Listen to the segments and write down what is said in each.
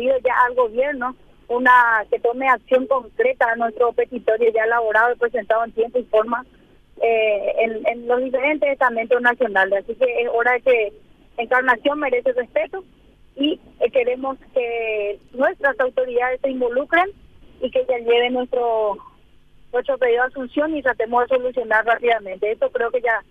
pedido ya al gobierno una que tome acción concreta a nuestro petitorio ya elaborado y presentado en tiempo y forma eh, en, los diferentes estamentos nacionales. Así que es hora de que Encarnación merece respeto y eh, queremos que nuestras autoridades se involucren y que ya lleven nuestro nuestro pedido de asunción y tratemos de solucionar rápidamente. Esto creo que ya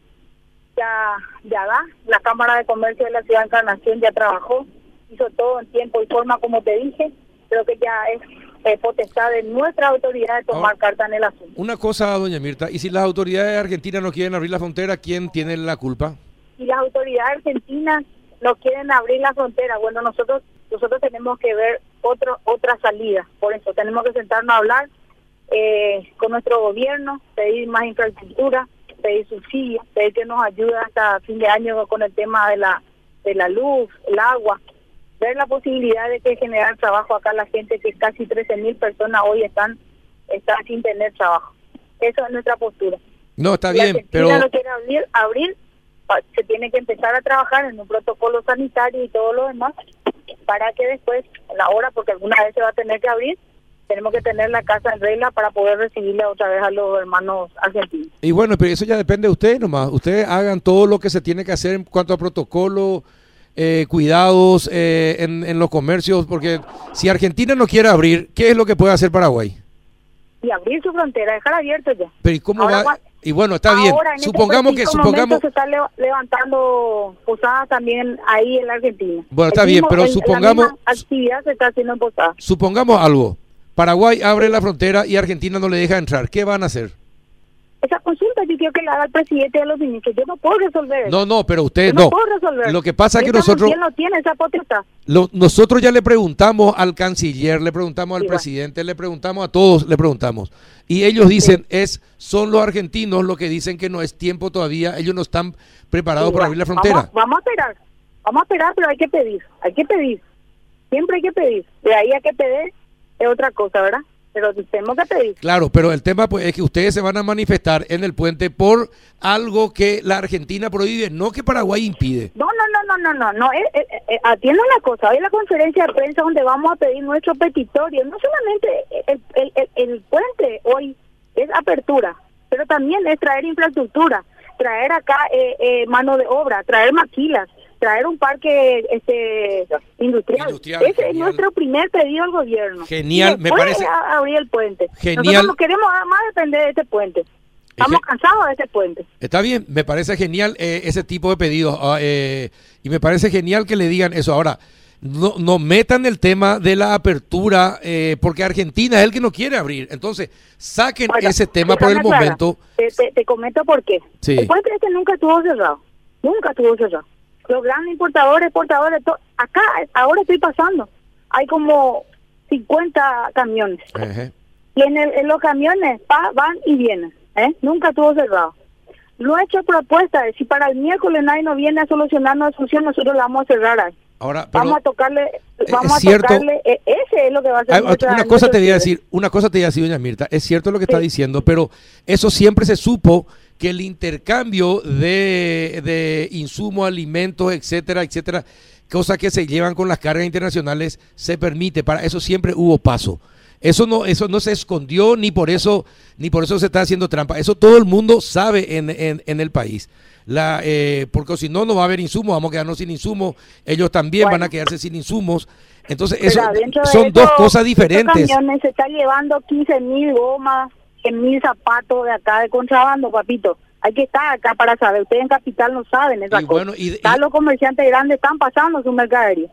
ya ya da. La Cámara de Comercio de la Ciudad de Encarnación ya trabajó, hizo todo en tiempo y forma, como te dije. Creo que ya es eh, potestad de nuestra autoridad de tomar carta en el asunto. Una cosa, doña Mirta, ¿y si las autoridades argentinas no quieren abrir la frontera, quién tiene la culpa? Si las autoridades argentinas no quieren abrir la frontera, bueno, nosotros nosotros tenemos que ver otro otra salida. Por eso tenemos que sentarnos a hablar eh, con nuestro gobierno, pedir más infraestructura, pedir subsidios, pedir que nos ayude hasta fin de año con el tema de la de la luz, el agua, ver la posibilidad de que generar trabajo acá la gente que casi 13 mil personas hoy están están sin tener trabajo. Esa es nuestra postura. No, está bien, pero no quiere abrir, abrir, se tiene que empezar a trabajar en un protocolo sanitario y todo lo demás para que después, a la hora, porque alguna vez se va a tener que abrir, tenemos que tener la casa en regla para poder recibirle otra vez a los hermanos argentinos. Y bueno, pero eso ya depende de ustedes nomás. Ustedes hagan todo lo que se tiene que hacer en cuanto a protocolo, eh, cuidados eh, en, en, los comercios, porque si Argentina no quiere abrir, ¿qué es lo que puede hacer Paraguay? Y abrir su frontera, dejar abierto ya. Pero ¿y cómo va? Y bueno, está bien. Este supongamos que supongamos se está levantando posadas también ahí en la Argentina. Bueno, está bien, pero supongamos actividad se está haciendo en posadas. Supongamos algo. Paraguay abre la frontera y Argentina no le deja entrar. ¿Qué van a hacer? Esa consulta yo quiero que la haga el presidente de los ministros. Yo no puedo resolver eso. No, no, pero usted no. no. puedo resolver. Lo que pasa es que nosotros... ¿Quién no tiene esa potestad? Lo, nosotros ya le preguntamos al canciller, le preguntamos al Sí, presidente, le preguntamos a todos, le preguntamos. Y ellos dicen, es son los argentinos los que dicen que no es tiempo todavía, ellos no están preparados Sí, para va. abrir la frontera. Vamos, vamos a esperar. Vamos a esperar, pero hay que pedir. Hay que pedir. Siempre hay que pedir. De ahí a que pedir es otra cosa, ¿verdad? Pero tenemos que pedir. Claro, pero el tema pues, es que ustedes se van a manifestar en el puente por algo que la Argentina prohíbe, no que Paraguay impide. No, no, no, no, no, no, no. Eh, eh, eh, atienda una cosa. Hoy la conferencia de prensa donde vamos a pedir nuestro petitorio, no solamente el, el, el, el puente hoy es apertura, pero también es traer infraestructura, traer acá eh, eh, mano de obra, traer maquilas, traer un parque este industrial. Industrial, Ese es nuestro primer pedido al gobierno. Genial, me parece- a- abrir el puente. Genial. Nosotros no queremos más depender de este puente. Estamos cansados de este puente. Está bien, me parece genial eh, ese tipo de pedidos ah, eh, y me parece genial que le digan eso. Ahora, no, no metan el tema de la apertura eh, porque Argentina es el que no quiere abrir. Entonces, saquen Bueno, ese tema por el momento. Te, te, te comento por qué. Sí. El puente este nunca estuvo cerrado. Nunca estuvo cerrado. Los grandes importadores, exportadores, acá, ahora estoy pasando. Hay como 50 camiones. Ejé. Y en, el- en los camiones pa- van y vienen. ¿eh? Nunca estuvo cerrado. Nuestra propuesta es, si para el miércoles nadie nos viene a solucionar la función, nosotros la vamos a cerrar ahí. Ahora, pero vamos a tocarle, vamos a cierto- tocarle, eh, ese es lo que va a ser nuestra- una cosa nuestro te voy a decir, una cosa te voy a decir, doña Mirta, es cierto lo que está Sí. diciendo, pero eso siempre se supo que el intercambio de, de insumos, alimentos, etcétera, etcétera, cosas que se llevan con las cargas internacionales, se permite, para eso siempre hubo paso. Eso no, eso no se escondió ni por eso, ni por eso se está haciendo trampa. Eso todo el mundo sabe en, en, en el país. La, eh, porque si no, no va a haber insumos, vamos a quedarnos sin insumos. Ellos también Bueno. van a quedarse sin insumos. Entonces, eso son eso, dos cosas diferentes. camiones se están llevando 15 mil gomas, 100 mil zapatos de acá de contrabando, papito. Hay que estar acá para saber. Ustedes en Capital no saben esa Y cosa. bueno, y- Acá y- los comerciantes grandes están pasando su mercadería.